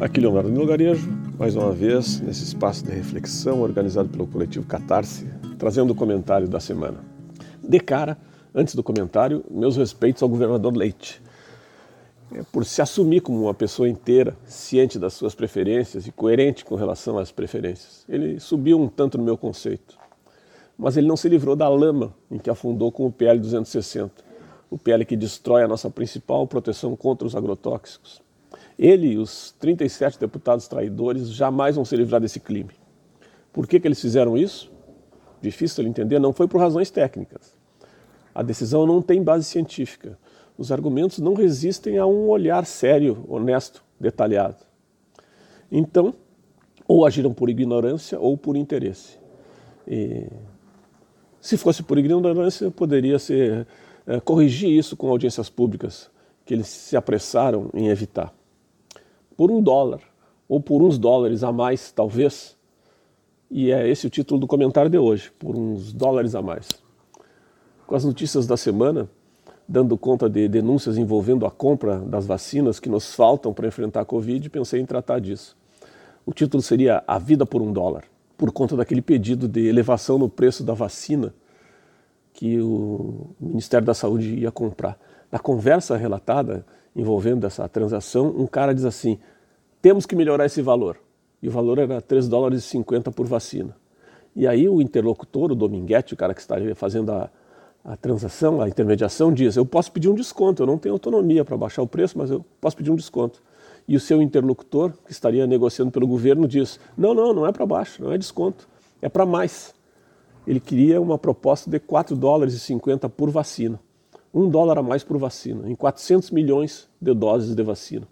Aqui Leonardo Milgarejo, mais uma vez nesse espaço de reflexão organizado pelo coletivo Catarse, trazendo o comentário da semana. De cara, antes do comentário, meus respeitos ao governador Leite, é, por se assumir como uma pessoa inteira, ciente das suas preferências e coerente com relação às preferências. Ele subiu um tanto no meu conceito, mas ele não se livrou da lama em que afundou com o PL 260, o PL que destrói a nossa principal proteção contra os agrotóxicos ele e os 37 deputados traidores jamais vão se livrar desse crime. Por que, que eles fizeram isso? Difícil de entender, não foi por razões técnicas. A decisão não tem base científica. Os argumentos não resistem a um olhar sério, honesto, detalhado. Então, ou agiram por ignorância ou por interesse. E, se fosse por ignorância, poderia ser é, corrigir isso com audiências públicas, que eles se apressaram em evitar por um dólar, ou por uns dólares a mais, talvez. E é esse o título do comentário de hoje, por uns dólares a mais. Com as notícias da semana, dando conta de denúncias envolvendo a compra das vacinas que nos faltam para enfrentar a Covid, pensei em tratar disso. O título seria A Vida por um Dólar, por conta daquele pedido de elevação no preço da vacina que o Ministério da Saúde ia comprar. Na conversa relatada, envolvendo essa transação, um cara diz assim: temos que melhorar esse valor. E o valor era 3 dólares e 50 por vacina. E aí o interlocutor, o Dominguete, o cara que está fazendo a, a transação, a intermediação, diz: Eu posso pedir um desconto, eu não tenho autonomia para baixar o preço, mas eu posso pedir um desconto. E o seu interlocutor, que estaria negociando pelo governo, diz: Não, não, não é para baixo, não é desconto, é para mais. Ele queria uma proposta de 4 dólares e 50 por vacina um dólar a mais por vacina, em 400 milhões de doses de vacina.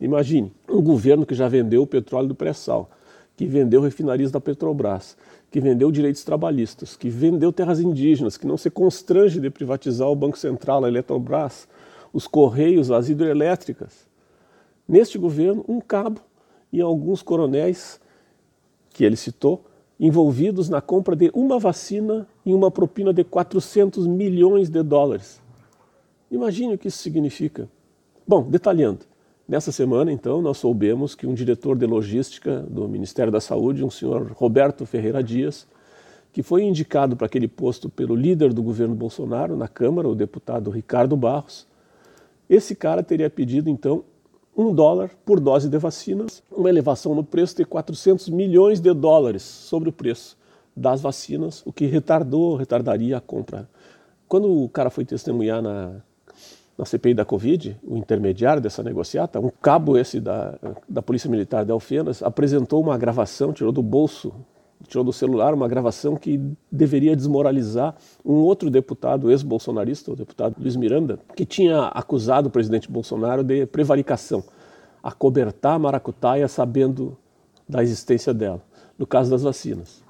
Imagine, um governo que já vendeu o petróleo do pré-sal, que vendeu refinarias da Petrobras, que vendeu direitos trabalhistas, que vendeu terras indígenas, que não se constrange de privatizar o Banco Central, a Eletrobras, os Correios, as hidrelétricas. Neste governo, um cabo e alguns coronéis que ele citou envolvidos na compra de uma vacina em uma propina de 400 milhões de dólares. Imagine o que isso significa. Bom, detalhando. Nessa semana, então, nós soubemos que um diretor de logística do Ministério da Saúde, um senhor Roberto Ferreira Dias, que foi indicado para aquele posto pelo líder do governo Bolsonaro na Câmara, o deputado Ricardo Barros, esse cara teria pedido, então, um dólar por dose de vacinas, uma elevação no preço de 400 milhões de dólares sobre o preço das vacinas, o que retardou, retardaria a compra. Quando o cara foi testemunhar na na CPI da Covid, o intermediário dessa negociata, um cabo esse da, da Polícia Militar de Alfenas, apresentou uma gravação, tirou do bolso, tirou do celular uma gravação que deveria desmoralizar um outro deputado ex-bolsonarista, o deputado Luiz Miranda, que tinha acusado o presidente Bolsonaro de prevaricação, acobertar a maracutaia sabendo da existência dela, no caso das vacinas.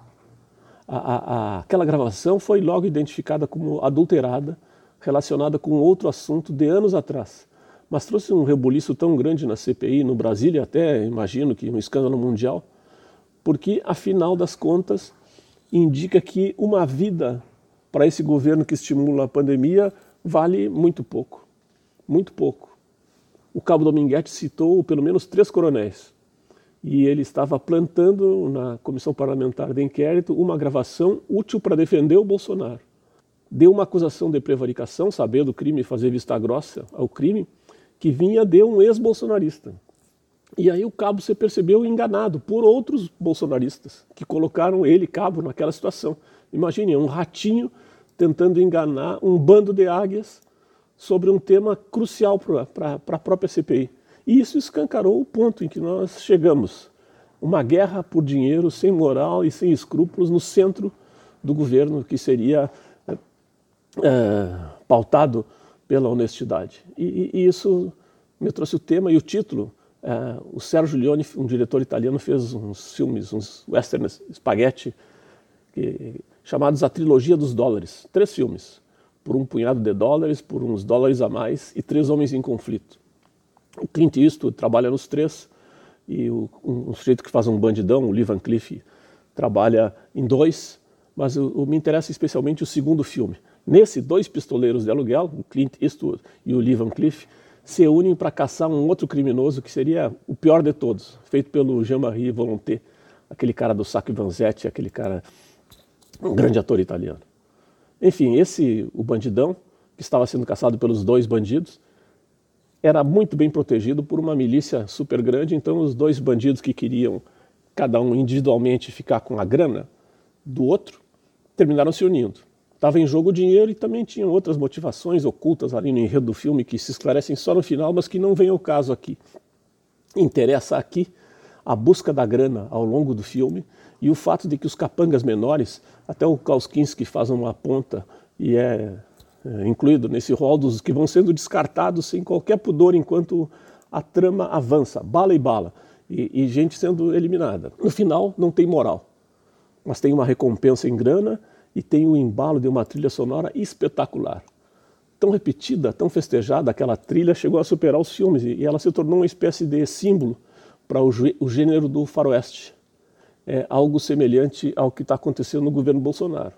A, a, a, aquela gravação foi logo identificada como adulterada relacionada com outro assunto de anos atrás, mas trouxe um rebuliço tão grande na CPI, no Brasil e até imagino que um escândalo mundial, porque afinal das contas indica que uma vida para esse governo que estimula a pandemia vale muito pouco, muito pouco. O Cabo Dominguete citou pelo menos três coronéis. E ele estava plantando na comissão parlamentar de inquérito uma gravação útil para defender o Bolsonaro deu uma acusação de prevaricação, saber do crime fazer vista grossa ao crime, que vinha de um ex-bolsonarista. E aí o cabo se percebeu enganado por outros bolsonaristas que colocaram ele, cabo, naquela situação. Imagine, um ratinho tentando enganar um bando de águias sobre um tema crucial para a própria CPI. E isso escancarou o ponto em que nós chegamos. Uma guerra por dinheiro, sem moral e sem escrúpulos, no centro do governo, que seria é, pautado pela honestidade. E, e, isso me trouxe o tema e o título. É, o Sergio Leone, um diretor italiano, fez uns filmes, uns westerns spaghetti, que, chamados A Trilogia dos Dólares. Três filmes, por um punhado de dólares, por uns dólares a mais e três homens em conflito. O Clint Eastwood trabalha nos três e o, um, um sujeito que faz um bandidão, o Lee Van Cleef, trabalha em dois, mas o, o, me interessa especialmente o segundo filme. Nesse, dois pistoleiros de aluguel, o Clint Eastwood e o Lee Van Cleef, se unem para caçar um outro criminoso que seria o pior de todos, feito pelo Jean-Marie Volonté, aquele cara do Sacco Vanzetti, aquele cara, um grande ator italiano. Enfim, esse, o bandidão, que estava sendo caçado pelos dois bandidos, era muito bem protegido por uma milícia super grande, então os dois bandidos que queriam, cada um individualmente, ficar com a grana do outro, terminaram se unindo. Estava em jogo o dinheiro e também tinham outras motivações ocultas ali no enredo do filme que se esclarecem só no final, mas que não vem ao caso aqui. Interessa aqui a busca da grana ao longo do filme e o fato de que os capangas menores, até o Kauskinski faz uma ponta e é, é incluído nesse rol dos que vão sendo descartados sem qualquer pudor enquanto a trama avança, bala e bala, e, e gente sendo eliminada. No final, não tem moral, mas tem uma recompensa em grana e tem o embalo de uma trilha sonora espetacular. Tão repetida, tão festejada, aquela trilha chegou a superar os filmes e ela se tornou uma espécie de símbolo para o, gênero do faroeste. É algo semelhante ao que está acontecendo no governo Bolsonaro,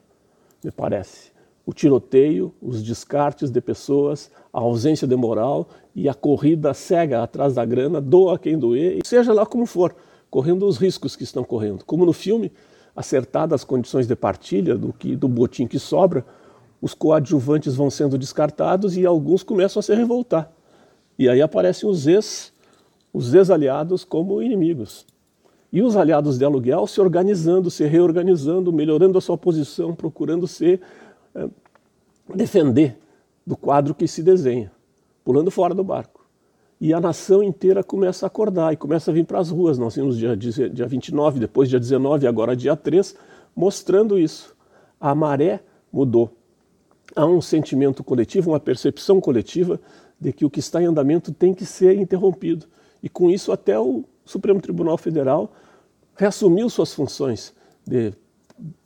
me parece. O tiroteio, os descartes de pessoas, a ausência de moral e a corrida cega atrás da grana, doa quem doer, seja lá como for, correndo os riscos que estão correndo. Como no filme, acertadas as condições de partilha do, que, do botim que sobra, os coadjuvantes vão sendo descartados e alguns começam a se revoltar. E aí aparecem os ex, os ex-aliados como inimigos. E os aliados de aluguel se organizando, se reorganizando, melhorando a sua posição, procurando se é, defender do quadro que se desenha, pulando fora do barco e a nação inteira começa a acordar e começa a vir para as ruas. Nós temos dia, dia 29, depois dia 19 e agora dia 3, mostrando isso. A maré mudou. Há um sentimento coletivo, uma percepção coletiva de que o que está em andamento tem que ser interrompido. E com isso até o Supremo Tribunal Federal reassumiu suas funções de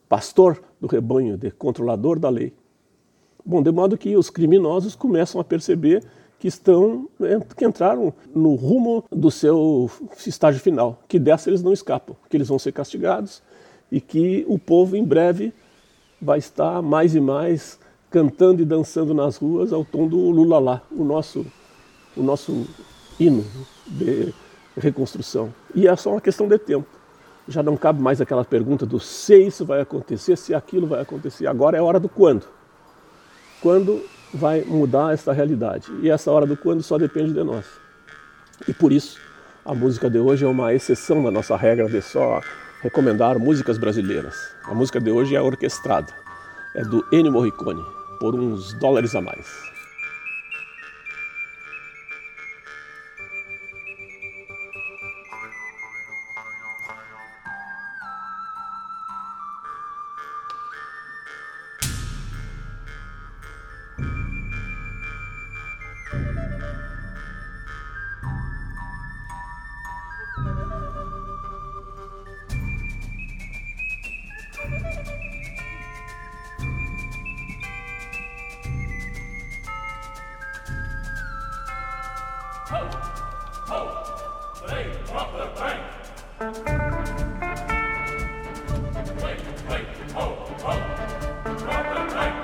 pastor do rebanho, de controlador da lei. Bom, de modo que os criminosos começam a perceber que estão né, que entraram no rumo do seu estágio final, que dessa eles não escapam, que eles vão ser castigados e que o povo em breve vai estar mais e mais cantando e dançando nas ruas ao tom do Lula lá, o nosso o nosso hino de reconstrução. E é só uma questão de tempo. Já não cabe mais aquela pergunta do se isso vai acontecer, se aquilo vai acontecer. Agora é a hora do quando. Quando vai mudar essa realidade. E essa hora do quando só depende de nós. E por isso, a música de hoje é uma exceção da nossa regra de só recomendar músicas brasileiras. A música de hoje é orquestrada. É do Ennio Morricone, por uns dólares a mais. ho, ho, play! From the bank. Wait, wait, ho, ho, from the bank.